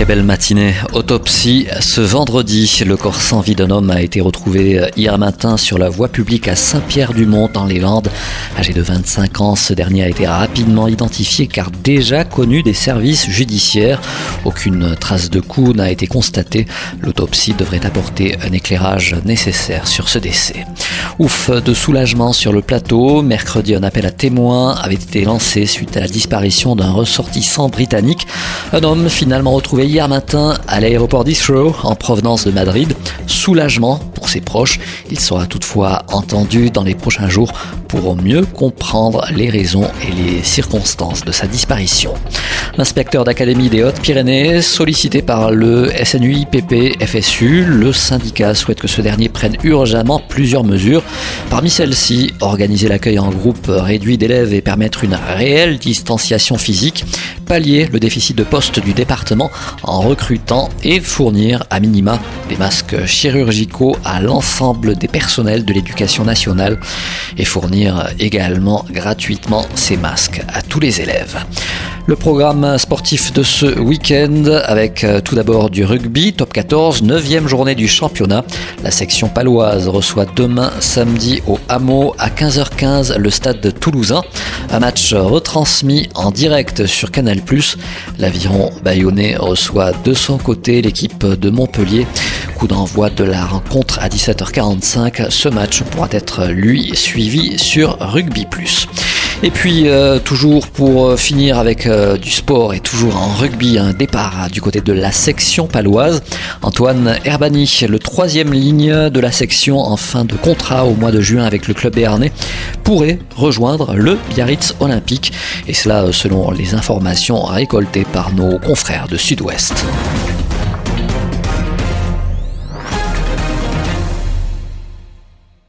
Très belle matinée. Autopsie ce vendredi. Le corps sans vie d'un homme a été retrouvé hier matin sur la voie publique à Saint-Pierre-du-Mont dans les Landes. Âgé de 25 ans, ce dernier a été rapidement identifié car déjà connu des services judiciaires. Aucune trace de coup n'a été constatée. L'autopsie devrait apporter un éclairage nécessaire sur ce décès. Ouf de soulagement sur le plateau. Mercredi, un appel à témoins avait été lancé suite à la disparition d'un ressortissant britannique. Un homme finalement retrouvé hier matin à l'aéroport d'Heathrow en provenance de Madrid. Soulagement pour ses proches. Il sera toutefois entendu dans les prochains jours pour mieux comprendre les raisons et les circonstances de sa disparition. L'inspecteur d'académie des Hautes-Pyrénées, sollicité par le SNUIPP FSU, le syndicat souhaite que ce dernier prenne urgemment plusieurs mesures. Parmi celles-ci, organiser l'accueil en groupe réduit d'élèves et permettre une réelle distanciation physique, pallier le déficit de postes du département en recrutant et fournir à minima des masques chirurgicaux à l'ensemble des personnels de l'éducation nationale et fournir également gratuitement ces masques à tous les élèves. Le programme sportif de ce week-end avec euh, tout d'abord du rugby, top 14, 9e journée du championnat. La section paloise reçoit demain samedi au Hameau à 15h15 le stade toulousain. Un match retransmis en direct sur Canal+. L'aviron bayonnais reçoit de son côté l'équipe de Montpellier. Coup d'envoi de la rencontre à 17h45. Ce match pourra être lui suivi sur Rugby+. Et puis euh, toujours pour euh, finir avec euh, du sport et toujours en rugby, un départ du côté de la section paloise. Antoine Herbani, le troisième ligne de la section en fin de contrat au mois de juin avec le club béarnais, pourrait rejoindre le Biarritz Olympique. Et cela selon les informations récoltées par nos confrères de Sud-Ouest.